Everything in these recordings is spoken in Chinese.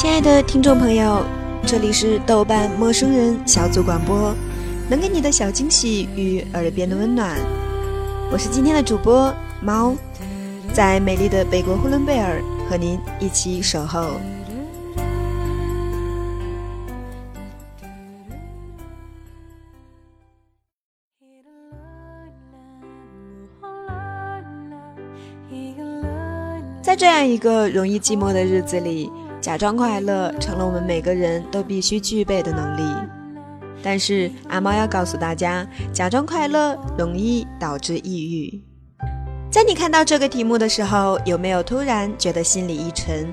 亲爱的听众朋友，这里是豆瓣陌生人小组广播，能给你的小惊喜与耳边的温暖。我是今天的主播猫，在美丽的北国呼伦贝尔和您一起守候。在这样一个容易寂寞的日子里。假装快乐成了我们每个人都必须具备的能力，但是阿猫要告诉大家，假装快乐容易导致抑郁。在你看到这个题目的时候，有没有突然觉得心里一沉？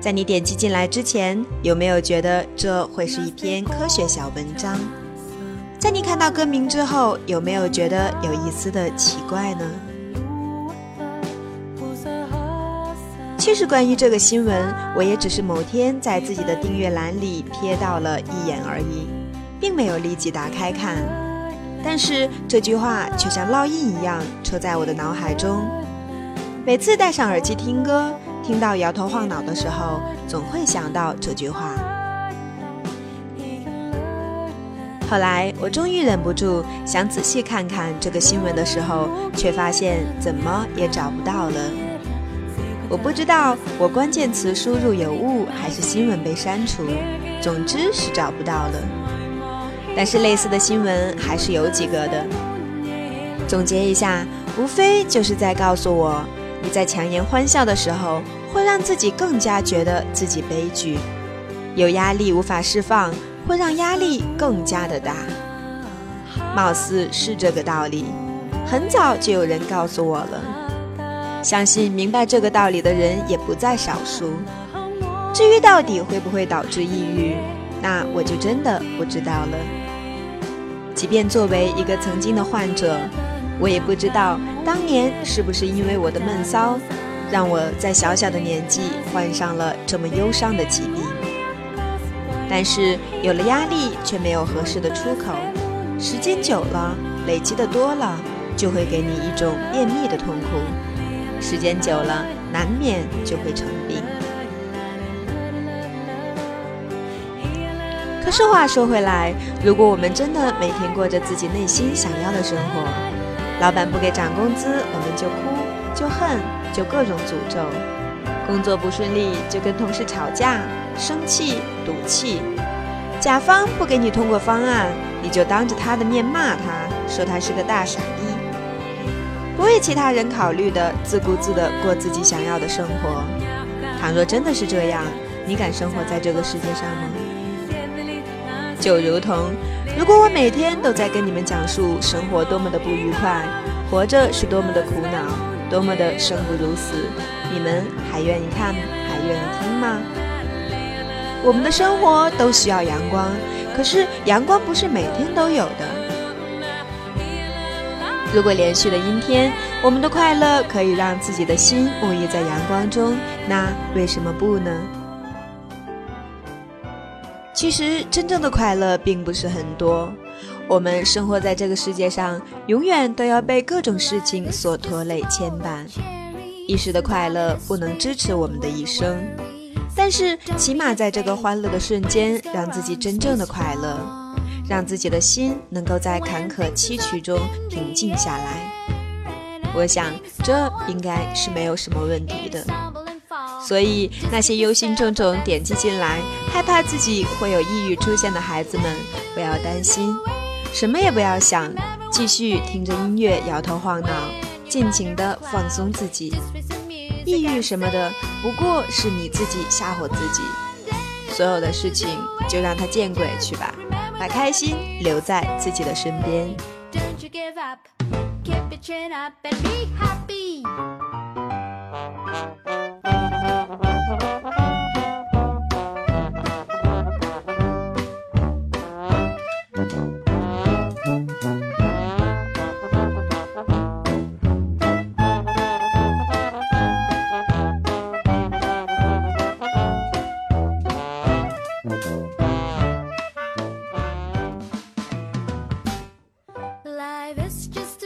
在你点击进来之前，有没有觉得这会是一篇科学小文章？在你看到歌名之后，有没有觉得有一丝的奇怪呢？其实关于这个新闻，我也只是某天在自己的订阅栏里瞥到了一眼而已，并没有立即打开看。但是这句话却像烙印一样戳在我的脑海中。每次戴上耳机听歌，听到摇头晃脑的时候，总会想到这句话。后来我终于忍不住想仔细看看这个新闻的时候，却发现怎么也找不到了。我不知道我关键词输入有误，还是新闻被删除。总之是找不到了。但是类似的新闻还是有几个的。总结一下，无非就是在告诉我，你在强颜欢笑的时候，会让自己更加觉得自己悲剧；有压力无法释放，会让压力更加的大。貌似是这个道理，很早就有人告诉我了。相信明白这个道理的人也不在少数。至于到底会不会导致抑郁，那我就真的不知道了。即便作为一个曾经的患者，我也不知道当年是不是因为我的闷骚，让我在小小的年纪患上了这么忧伤的疾病。但是有了压力却没有合适的出口，时间久了，累积的多了，就会给你一种便秘的痛苦。时间久了，难免就会成病。可是话说回来，如果我们真的每天过着自己内心想要的生活，老板不给涨工资，我们就哭、就恨、就各种诅咒；工作不顺利，就跟同事吵架、生气、赌气；甲方不给你通过方案，你就当着他的面骂他，说他是个大傻逼。不为其他人考虑的，自顾自的过自己想要的生活。倘若真的是这样，你敢生活在这个世界上吗？就如同，如果我每天都在跟你们讲述生活多么的不愉快，活着是多么的苦恼，多么的生不如死，你们还愿意看，还愿意听吗？我们的生活都需要阳光，可是阳光不是每天都有的。如果连续的阴天，我们的快乐可以让自己的心沐浴在阳光中，那为什么不呢？其实，真正的快乐并不是很多。我们生活在这个世界上，永远都要被各种事情所拖累牵绊。一时的快乐不能支持我们的一生，但是起码在这个欢乐的瞬间，让自己真正的快乐。让自己的心能够在坎坷崎岖中平静下来，我想这应该是没有什么问题的。所以那些忧心忡忡点击进来，害怕自己会有抑郁出现的孩子们，不要担心，什么也不要想，继续听着音乐摇头晃脑，尽情的放松自己。抑郁什么的，不过是你自己吓唬自己。所有的事情就让它见鬼去吧。把开心留在自己的身边。Keep your chin up and be happy.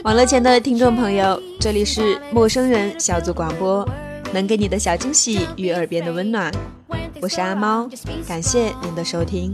网络前的听众朋友，这里是陌生人小组广播，能给你的小惊喜与耳边的温暖，我是阿猫，感谢您的收听。